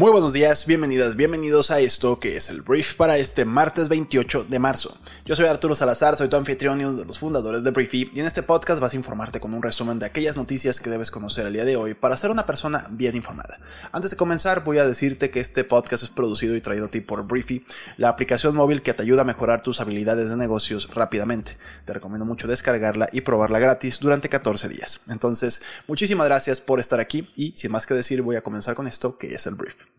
Muy buenos días, bienvenidas, bienvenidos a esto que es el brief para este martes 28 de marzo. Yo soy Arturo Salazar, soy tu anfitrión y uno de los fundadores de Briefy y en este podcast vas a informarte con un resumen de aquellas noticias que debes conocer el día de hoy para ser una persona bien informada. Antes de comenzar voy a decirte que este podcast es producido y traído a ti por Briefy, la aplicación móvil que te ayuda a mejorar tus habilidades de negocios rápidamente. Te recomiendo mucho descargarla y probarla gratis durante 14 días. Entonces, muchísimas gracias por estar aquí y sin más que decir voy a comenzar con esto que es el brief.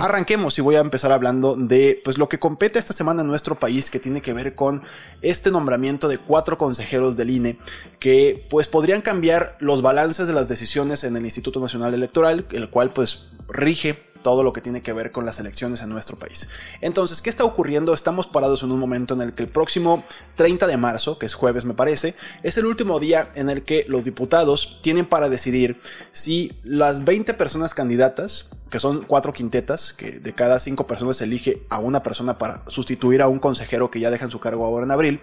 Arranquemos y voy a empezar hablando de pues, lo que compete esta semana en nuestro país que tiene que ver con este nombramiento de cuatro consejeros del INE que pues podrían cambiar los balances de las decisiones en el Instituto Nacional Electoral, el cual pues rige todo lo que tiene que ver con las elecciones en nuestro país. Entonces, ¿qué está ocurriendo? Estamos parados en un momento en el que el próximo 30 de marzo, que es jueves me parece, es el último día en el que los diputados tienen para decidir si las 20 personas candidatas, que son cuatro quintetas, que de cada cinco personas se elige a una persona para sustituir a un consejero que ya deja en su cargo ahora en abril,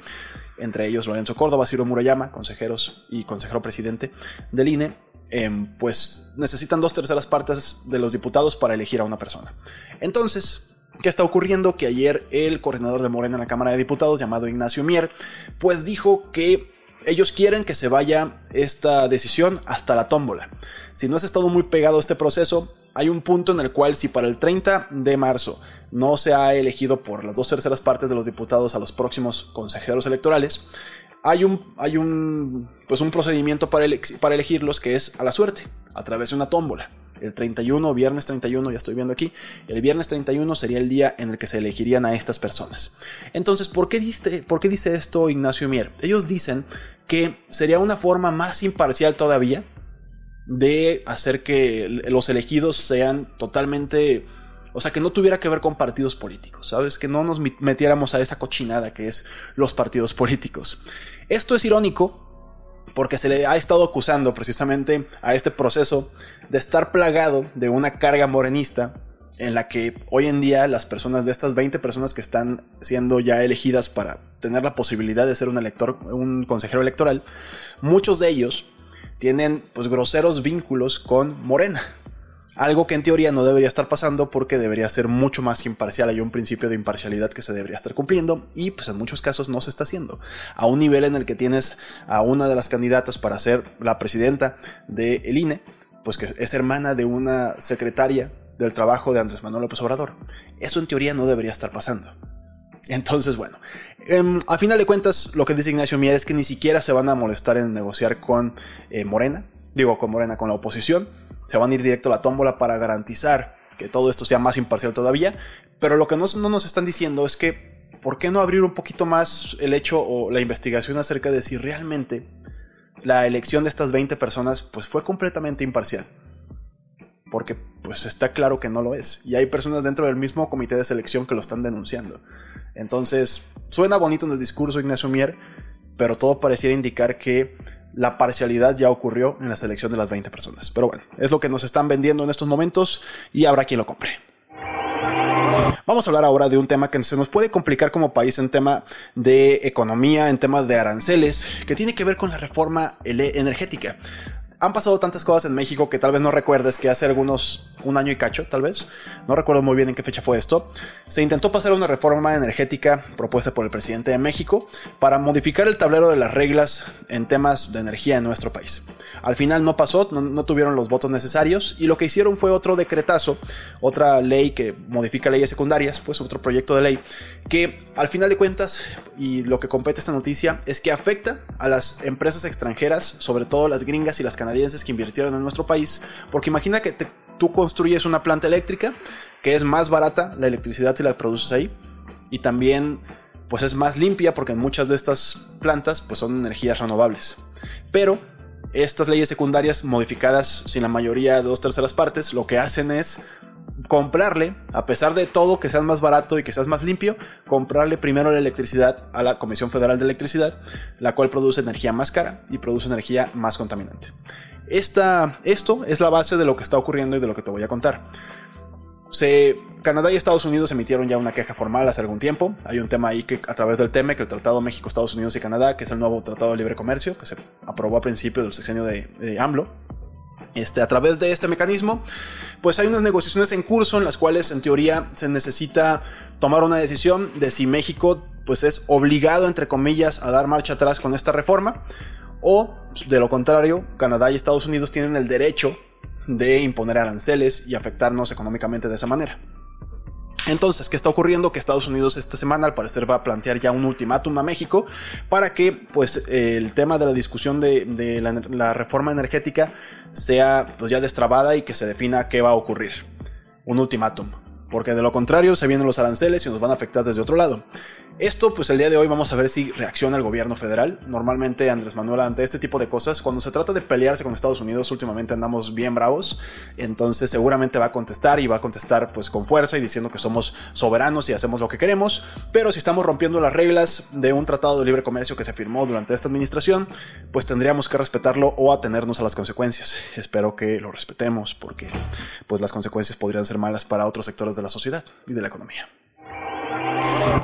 entre ellos Lorenzo Córdoba, Ciro Murayama, consejeros y consejero presidente del INE, Em, pues necesitan dos terceras partes de los diputados para elegir a una persona. Entonces, ¿qué está ocurriendo? Que ayer el coordinador de Morena en la Cámara de Diputados, llamado Ignacio Mier, pues dijo que ellos quieren que se vaya esta decisión hasta la tómbola. Si no has estado muy pegado a este proceso, hay un punto en el cual si para el 30 de marzo no se ha elegido por las dos terceras partes de los diputados a los próximos consejeros electorales, hay un, hay un, pues un procedimiento para, elegirlos que es a la suerte, a través de una tómbola. El 31, viernes 31, ya estoy viendo aquí, el viernes 31 sería el día en el que se elegirían a estas personas. Entonces, ¿por qué, ¿por qué dice esto Ignacio Mier? Ellos dicen que sería una forma más imparcial todavía de hacer que los elegidos sean totalmente o sea, que no tuviera que ver con partidos políticos, ¿sabes? Que no nos metiéramos a esa cochinada que es los partidos políticos. Esto es irónico porque se le ha estado acusando precisamente a este proceso de estar plagado de una carga morenista en la que hoy en día las personas de estas 20 personas que están siendo ya elegidas para tener la posibilidad de ser un elector, un consejero electoral, muchos de ellos tienen pues groseros vínculos con Morena. Algo que en teoría no debería estar pasando porque debería ser mucho más imparcial. Hay un principio de imparcialidad que se debería estar cumpliendo y pues en muchos casos no se está haciendo. A un nivel en el que tienes a una de las candidatas para ser la presidenta del el INE, pues que es hermana de una secretaria del trabajo de Andrés Manuel López Obrador. Eso en teoría no debería estar pasando. Entonces, bueno, em, a final de cuentas, lo que dice Ignacio Mier es que ni siquiera se van a molestar en negociar con eh, Morena, digo con Morena, con la oposición se van a ir directo a la tómbola para garantizar que todo esto sea más imparcial todavía. Pero lo que no, nos están diciendo es que, ¿por qué no abrir un poquito más el hecho o la investigación acerca de si realmente la elección de estas 20 personas pues fue completamente imparcial? Porque pues está claro que no lo es. Y hay personas dentro del mismo comité de selección que lo están denunciando. Entonces, suena bonito en el discurso Ignacio Mier, pero todo pareciera indicar que la parcialidad ya ocurrió en la selección de las 20 personas. Pero bueno, es lo que nos están vendiendo en estos momentos y habrá quien lo compre. Vamos a hablar ahora de un tema que se nos puede complicar como país en tema de economía, en temas de aranceles, que tiene que ver con la reforma energética han pasado tantas cosas en México que tal vez no recuerdes que hace algunos, un año y cacho, tal vez, no recuerdo muy bien en qué fecha fue esto, se intentó pasar una reforma energética propuesta por el presidente de México para modificar el tablero de las reglas en temas de energía en nuestro país. Al final no pasó, no, tuvieron los votos necesarios y lo que hicieron fue otro decretazo, otra ley que modifica leyes secundarias, pues otro proyecto de ley que al final de cuentas y lo que compete esta noticia es que afecta a las empresas extranjeras, sobre todo las gringas y las canadienses que invirtieron en nuestro país, porque imagina que tú construyes una planta eléctrica que es más barata la electricidad si la produces ahí y también pues es más limpia porque muchas de estas plantas pues son energías renovables. Pero estas leyes secundarias modificadas sin la mayoría de dos terceras partes lo que hacen es comprarle, a pesar de todo que seas más barato y que seas más limpio, comprarle primero la electricidad a la Comisión Federal de Electricidad, la cual produce energía más cara y produce energía más contaminante. Esta, esto es la base de lo que está ocurriendo y de lo que te voy a contar. Se, Canadá y Estados Unidos emitieron ya una queja formal hace algún tiempo. Hay un tema ahí que a través del TEMEC, el Tratado México, Estados Unidos y Canadá, que es el nuevo Tratado de Libre Comercio, que se aprobó a principios del sexenio de, AMLO. Este, a través de este mecanismo, pues hay unas negociaciones en curso en las cuales en teoría se necesita tomar una decisión de si México pues es obligado entre comillas a dar marcha atrás con esta reforma o de lo contrario Canadá y Estados Unidos tienen el derecho de imponer aranceles y afectarnos económicamente de esa manera. Entonces, ¿qué está ocurriendo? Que Estados Unidos esta semana al parecer va a plantear ya un ultimátum a México para que pues el tema de la discusión de, la, reforma energética sea pues ya destrabada y que se defina qué va a ocurrir. Un ultimátum. Porque de lo contrario se vienen los aranceles y nos van a afectar desde otro lado. Esto, pues el día de hoy vamos a ver si reacciona el gobierno federal. Normalmente Andrés Manuel ante este tipo de cosas, cuando se trata de pelearse con Estados Unidos, últimamente andamos bien bravos. Entonces seguramente va a contestar y va a contestar pues con fuerza y diciendo que somos soberanos y hacemos lo que queremos. Pero si estamos rompiendo las reglas de un tratado de libre comercio que se firmó durante esta administración, pues tendríamos que respetarlo o atenernos a las consecuencias. Espero que lo respetemos porque pues las consecuencias podrían ser malas para otros sectores de la sociedad y de la economía.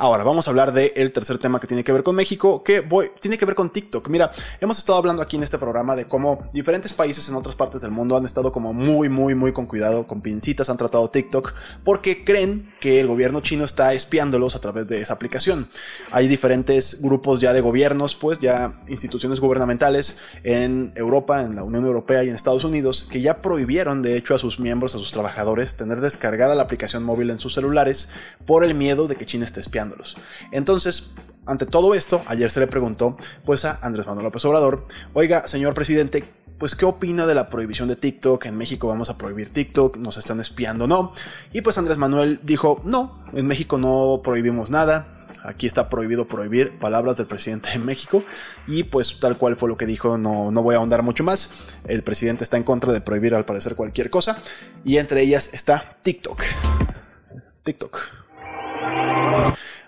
Ahora, vamos a hablar del tercer tema que tiene que ver con México, que tiene que ver con TikTok. Mira, hemos estado hablando aquí en este programa de cómo diferentes países en otras partes del mundo han estado como muy, muy, muy con cuidado, con pincitas han tratado TikTok, porque creen que el gobierno chino está espiándolos a través de esa aplicación. Hay diferentes grupos ya de gobiernos, pues ya instituciones gubernamentales en Europa, en la Unión Europea y en Estados Unidos, que ya prohibieron de hecho a sus miembros, a sus trabajadores, tener descargada la aplicación móvil en sus celulares por el miedo de que China esté espiándolos. Entonces, ante todo esto, ayer se le preguntó pues a Andrés Manuel López Obrador, oiga, señor presidente, pues qué opina de la prohibición de TikTok, en México vamos a prohibir TikTok, nos están espiando, ¿no? Y pues Andrés Manuel dijo, no, en México no prohibimos nada, aquí está prohibido prohibir palabras del presidente de México y pues tal cual fue lo que dijo, no, no voy a ahondar mucho más, el presidente está en contra de prohibir al parecer cualquier cosa y entre ellas está TikTok. TikTok.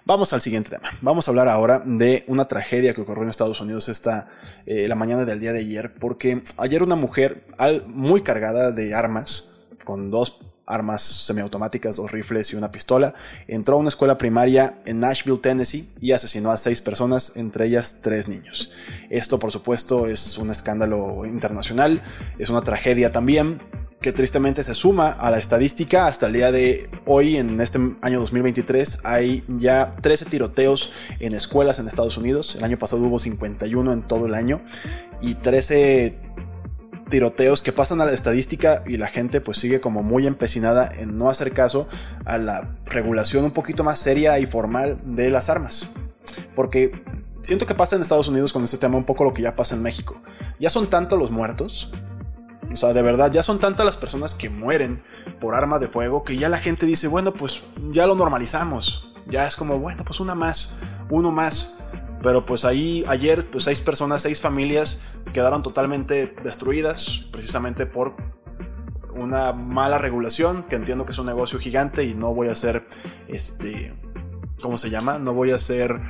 Vamos al siguiente tema. Vamos a hablar ahora de una tragedia que ocurrió en Estados Unidos esta eh, la mañana del día de ayer, porque ayer una mujer muy cargada de armas, con dos armas semiautomáticas, dos rifles y una pistola, entró a una escuela primaria en Nashville, Tennessee, y asesinó a seis personas, entre ellas tres niños. Esto, por supuesto, es un escándalo internacional, es una tragedia también que tristemente se suma a la estadística. Hasta el día de hoy, en este año 2023, hay ya 13 tiroteos en escuelas en Estados Unidos. El año pasado hubo 51 en todo el año y 13 tiroteos que pasan a la estadística y la gente pues sigue como muy empecinada en no hacer caso a la regulación un poquito más seria y formal de las armas. Porque siento que pasa en Estados Unidos con este tema un poco lo que ya pasa en México. Ya son tantos los muertos o sea, de verdad, ya son tantas las personas que mueren por arma de fuego que ya la gente dice, bueno, pues ya lo normalizamos. Ya es como, bueno, pues una más, uno más. Pero pues ahí ayer, pues seis personas, seis familias quedaron totalmente destruidas precisamente por una mala regulación, que entiendo que es un negocio gigante y no voy a ser, este, ¿cómo se llama? No voy a ser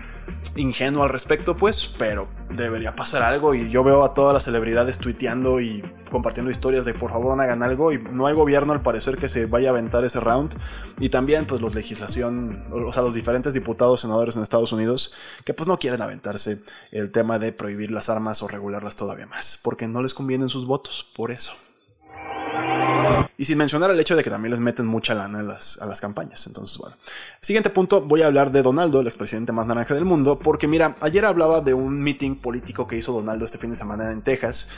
ingenuo al respecto, pues, pero debería pasar algo y yo veo a todas las celebridades tuiteando y compartiendo historias de por favor hagan algo y no hay gobierno al parecer que se vaya a aventar ese round y también pues los legislación, o sea, los diferentes diputados, senadores en Estados Unidos que pues no quieren aventarse el tema de prohibir las armas o regularlas todavía más, porque no les convienen sus votos, por eso. Y sin mencionar el hecho de que también les meten mucha lana a las, a las campañas. Entonces, bueno. Siguiente punto, voy a hablar de Donaldo, el expresidente más naranja del mundo, porque mira, ayer hablaba de un meeting político que hizo Donaldo este fin de semana en Texas,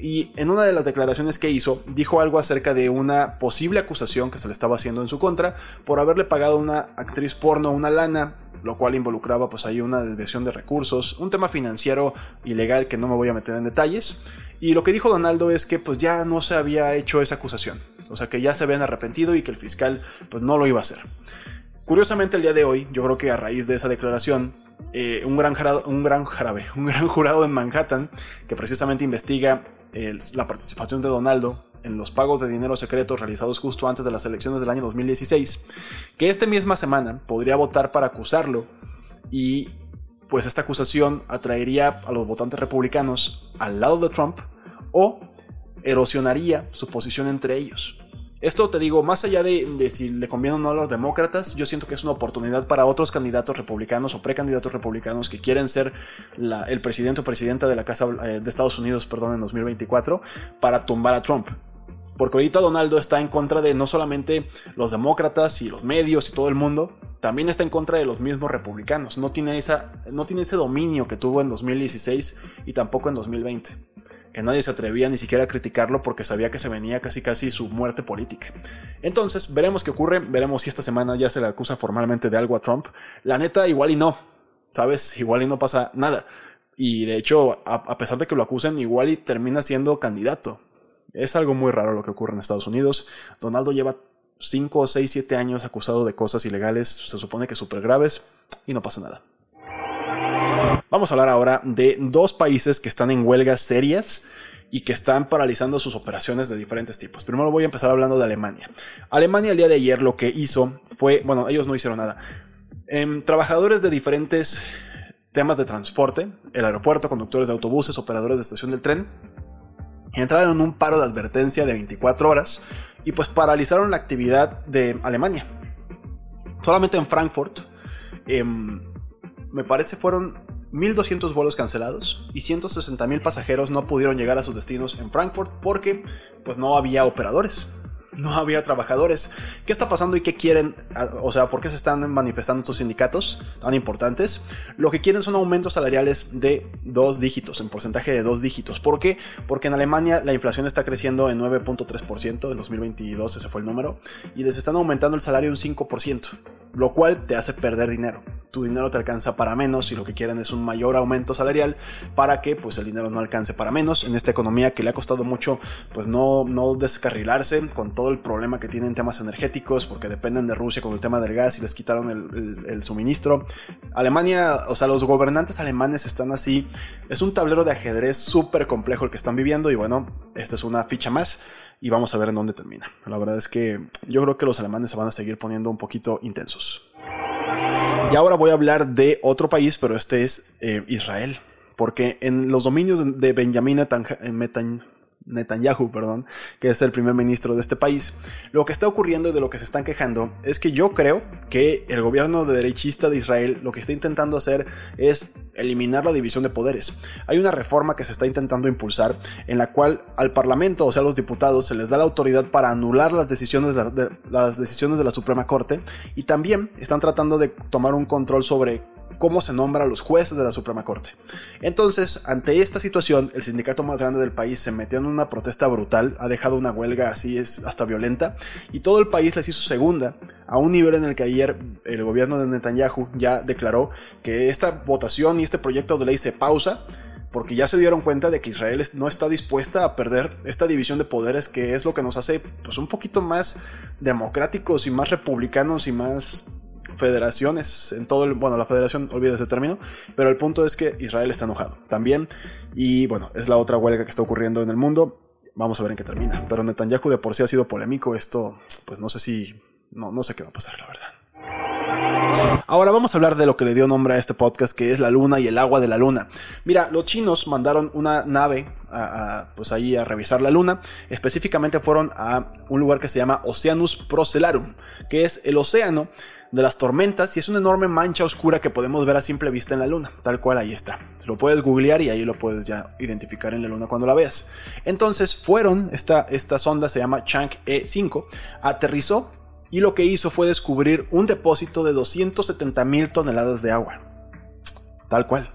y en una de las declaraciones que hizo, dijo algo acerca de una posible acusación que se le estaba haciendo en su contra por haberle pagado a una actriz porno una lana lo cual involucraba pues ahí una desviación de recursos, un tema financiero ilegal que no me voy a meter en detalles. Y lo que dijo Donaldo es que pues ya no se había hecho esa acusación. O sea que ya se habían arrepentido y que el fiscal pues no lo iba a hacer. Curiosamente el día de hoy, yo creo que a raíz de esa declaración, eh, un, gran un gran jarabe, un gran jurado en Manhattan, que precisamente investiga la participación de Donaldo en los pagos de dinero secreto realizados justo antes de las elecciones del año 2016, que esta misma semana podría votar para acusarlo y pues esta acusación atraería a los votantes republicanos al lado de Trump o erosionaría su posición entre ellos. Esto te digo, más allá de, si le conviene o no a los demócratas, yo siento que es una oportunidad para otros candidatos republicanos o precandidatos republicanos que quieren ser el presidente o presidenta de la Casa eh, de Estados Unidos, perdón, en 2024, para tumbar a Trump. Porque ahorita Donaldo está en contra de no solamente los demócratas y los medios y todo el mundo, también está en contra de los mismos republicanos. No tiene, esa, no tiene ese dominio que tuvo en 2016 y tampoco en 2020 que nadie se atrevía ni siquiera a criticarlo porque sabía que se venía casi casi su muerte política. Entonces, veremos qué ocurre, veremos si esta semana ya se le acusa formalmente de algo a Trump. La neta, igual y no, ¿sabes? Igual y no pasa nada. Y de hecho, a, pesar de que lo acusen, igual y termina siendo candidato. Es algo muy raro lo que ocurre en Estados Unidos. Donaldo lleva 5, 6, 7 años acusado de cosas ilegales, se supone que súper graves, y no pasa nada. Vamos a hablar ahora de dos países que están en huelgas serias y que están paralizando sus operaciones de diferentes tipos. Primero voy a empezar hablando de Alemania. Alemania el día de ayer lo que hizo fue, bueno, ellos no hicieron nada. Em, trabajadores de diferentes temas de transporte, el aeropuerto, conductores de autobuses, operadores de estación del tren, entraron en un paro de advertencia de 24 horas y pues paralizaron la actividad de Alemania. Solamente en Frankfurt, em, me parece fueron 1.200 vuelos cancelados y 160.000 pasajeros no pudieron llegar a sus destinos en Frankfurt porque pues no había operadores, no había trabajadores. ¿Qué está pasando y qué quieren? O sea, ¿por qué se están manifestando estos sindicatos tan importantes? Lo que quieren son aumentos salariales de dos dígitos, en porcentaje de dos dígitos. ¿Por qué? Porque en Alemania la inflación está creciendo en 9.3%, en 2022 ese fue el número, y les están aumentando el salario un 5%, lo cual te hace perder dinero tu dinero te alcanza para menos y lo que quieren es un mayor aumento salarial para que pues el dinero no alcance para menos en esta economía que le ha costado mucho pues no, no descarrilarse con todo el problema que tienen temas energéticos porque dependen de Rusia con el tema del gas y les quitaron el, suministro. Alemania, o sea, los gobernantes alemanes están así, es un tablero de ajedrez súper complejo el que están viviendo y bueno, esta es una ficha más y vamos a ver en dónde termina. La verdad es que yo creo que los alemanes se van a seguir poniendo un poquito intensos. Y ahora voy a hablar de otro país, pero este es eh, Israel. Porque en los dominios de Benjamin Netanyahu, perdón, que es el primer ministro de este país, lo que está ocurriendo y de lo que se están quejando es que yo creo que el gobierno de derechista de Israel lo que está intentando hacer es eliminar la división de poderes. Hay una reforma que se está intentando impulsar en la cual al Parlamento, o sea, a los diputados, se les da la autoridad para anular las decisiones de, las decisiones de la Suprema Corte y también están tratando de tomar un control sobre cómo se nombra a los jueces de la Suprema Corte. Entonces, ante esta situación, el sindicato más grande del país se metió en una protesta brutal, ha dejado una huelga así es hasta violenta, y todo el país les hizo segunda, a un nivel en el que ayer el gobierno de Netanyahu ya declaró que esta votación y este proyecto de ley se pausa porque ya se dieron cuenta de que Israel no está dispuesta a perder esta división de poderes que es lo que nos hace pues un poquito más democráticos y más republicanos y más federaciones en todo el, bueno, la federación, olvida ese término, pero el punto es que Israel está enojado también y bueno, es la otra huelga que está ocurriendo en el mundo. Vamos a ver en qué termina. Pero Netanyahu de por sí ha sido polémico. Esto, pues no sé si, no, no sé qué va a pasar, la verdad. Ahora vamos a hablar de lo que le dio nombre a este podcast, que es la luna y el agua de la luna. Mira, los chinos mandaron una nave a, pues ahí a revisar la luna. Específicamente fueron a un lugar que se llama Oceanus Procellarum, que es el océano de las tormentas y es una enorme mancha oscura que podemos ver a simple vista en la luna, tal cual ahí está. Lo puedes googlear y ahí lo puedes ya identificar en la luna cuando la veas. Entonces fueron, esta, esta sonda se llama Chang E5, aterrizó y lo que hizo fue descubrir un depósito de 270 mil toneladas de agua. Tal cual.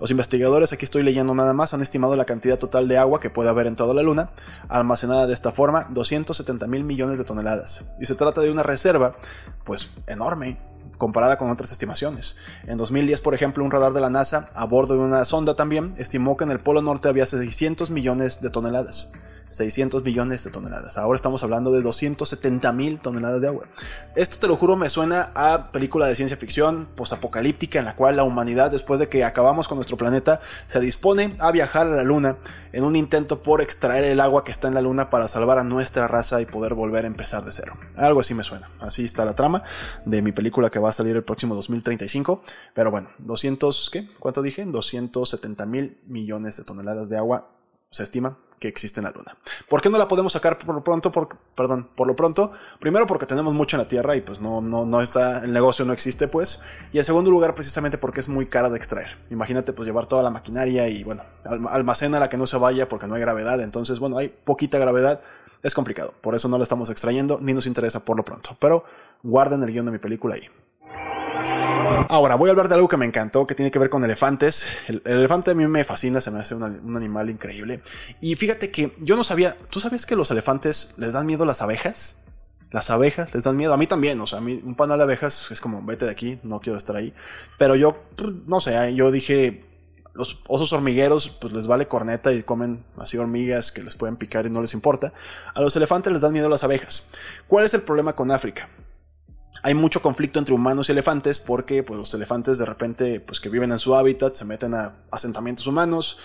Los investigadores, aquí estoy leyendo nada más, han estimado la cantidad total de agua que puede haber en toda la Luna, almacenada de esta forma 270 mil millones de toneladas. Y se trata de una reserva, pues enorme, comparada con otras estimaciones. En 2010, por ejemplo, un radar de la NASA, a bordo de una sonda también, estimó que en el Polo Norte había 600 millones de toneladas. 600 millones de toneladas. Ahora estamos hablando de 270 mil toneladas de agua. Esto te lo juro me suena a película de ciencia ficción postapocalíptica en la cual la humanidad después de que acabamos con nuestro planeta se dispone a viajar a la luna en un intento por extraer el agua que está en la luna para salvar a nuestra raza y poder volver a empezar de cero. Algo así me suena. Así está la trama de mi película que va a salir el próximo 2035. Pero bueno, 200, ¿qué? ¿Cuánto dije? 270 mil millones de toneladas de agua se estima que existe en la Luna. ¿Por qué no la podemos sacar por lo pronto? Por, perdón, por lo pronto. Primero porque tenemos mucho en la Tierra y pues no, no, no está, el negocio no existe pues. Y en segundo lugar precisamente porque es muy cara de extraer. Imagínate pues llevar toda la maquinaria y bueno, almacena la que no se vaya porque no hay gravedad. Entonces bueno, hay poquita gravedad. Es complicado. Por eso no la estamos extrayendo ni nos interesa por lo pronto. Pero guarden el guion de mi película ahí. Ahora, voy a hablar de algo que me encantó, que tiene que ver con elefantes. El, elefante a mí me fascina, se me hace un, animal increíble. Y fíjate que yo no sabía, ¿tú sabías que los elefantes les dan miedo a las abejas? Las abejas les dan miedo, a mí también, o sea, a mí un panal de abejas es como, vete de aquí, no quiero estar ahí. Pero yo, no sé, yo dije, los osos hormigueros, pues les vale corneta y comen así hormigas que les pueden picar y no les importa. A los elefantes les dan miedo las abejas. ¿Cuál es el problema con África? Hay mucho conflicto entre humanos y elefantes porque pues, los elefantes de repente pues, que viven en su hábitat se meten a asentamientos humanos,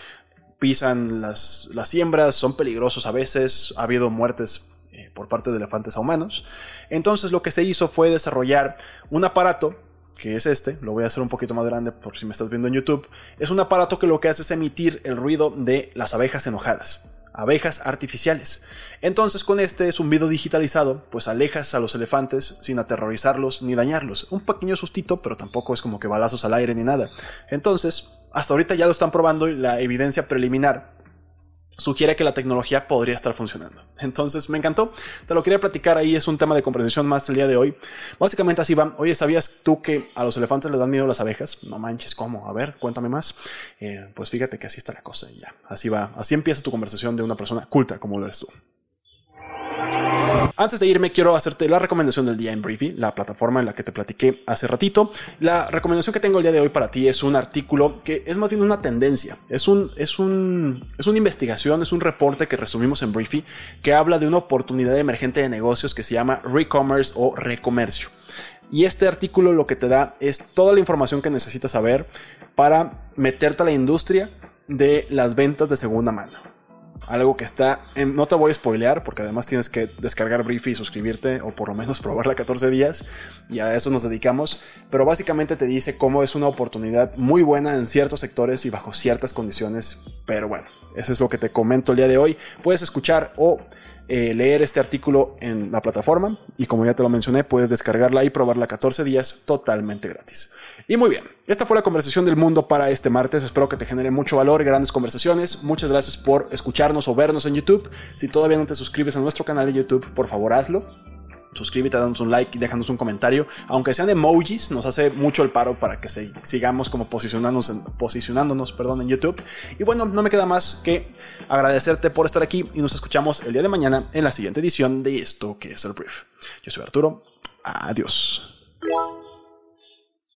pisan las, las siembras, son peligrosos a veces, ha habido muertes eh, por parte de elefantes a humanos. Entonces lo que se hizo fue desarrollar un aparato que es este, lo voy a hacer un poquito más grande por si me estás viendo en YouTube, es un aparato que lo que hace es emitir el ruido de las abejas enojadas abejas artificiales. Entonces con este zumbido digitalizado, pues alejas a los elefantes sin aterrorizarlos ni dañarlos. Un pequeño sustito, pero tampoco es como que balazos al aire ni nada. Entonces, hasta ahorita ya lo están probando y la evidencia preliminar sugiere que la tecnología podría estar funcionando. Entonces me encantó, te lo quería platicar ahí, es un tema de comprensión más el día de hoy. Básicamente así va, oye, ¿sabías tú que a los elefantes les dan miedo las abejas? No manches, ¿cómo? A ver, cuéntame más. Eh, pues fíjate que así está la cosa y ya, así va, así empieza tu conversación de una persona culta como lo eres tú. Antes de irme, quiero hacerte la recomendación del día en Briefy, la plataforma en la que te platiqué hace ratito. La recomendación que tengo el día de hoy para ti es un artículo que es más bien una tendencia. Es, un, es, un, es una investigación, es un reporte que resumimos en Briefy que habla de una oportunidad emergente de negocios que se llama Recommerce o Recomercio. Y este artículo lo que te da es toda la información que necesitas saber para meterte a la industria de las ventas de segunda mano algo que está, no te voy a spoilear porque además tienes que descargar Briefy y suscribirte o por lo menos probarla 14 días y a eso nos dedicamos, pero básicamente te dice cómo es una oportunidad muy buena en ciertos sectores y bajo ciertas condiciones, pero bueno, eso es lo que te comento el día de hoy. Puedes escuchar o eh, leer este artículo en la plataforma y como ya te lo mencioné, puedes descargarla y probarla 14 días totalmente gratis. Y muy bien, esta fue la conversación del mundo para este martes. Espero que te genere mucho valor grandes conversaciones. Muchas gracias por escucharnos o vernos en YouTube. Si todavía no te suscribes a nuestro canal de YouTube, por favor hazlo suscríbete, danos un like y déjanos un comentario. Aunque sean emojis, nos hace mucho el paro para que sigamos como posicionándonos, posicionándonos perdón, en YouTube. Y bueno, no me queda más que agradecerte por estar aquí y nos escuchamos el día de mañana en la siguiente edición de esto que es el brief. Yo soy Arturo. Adiós.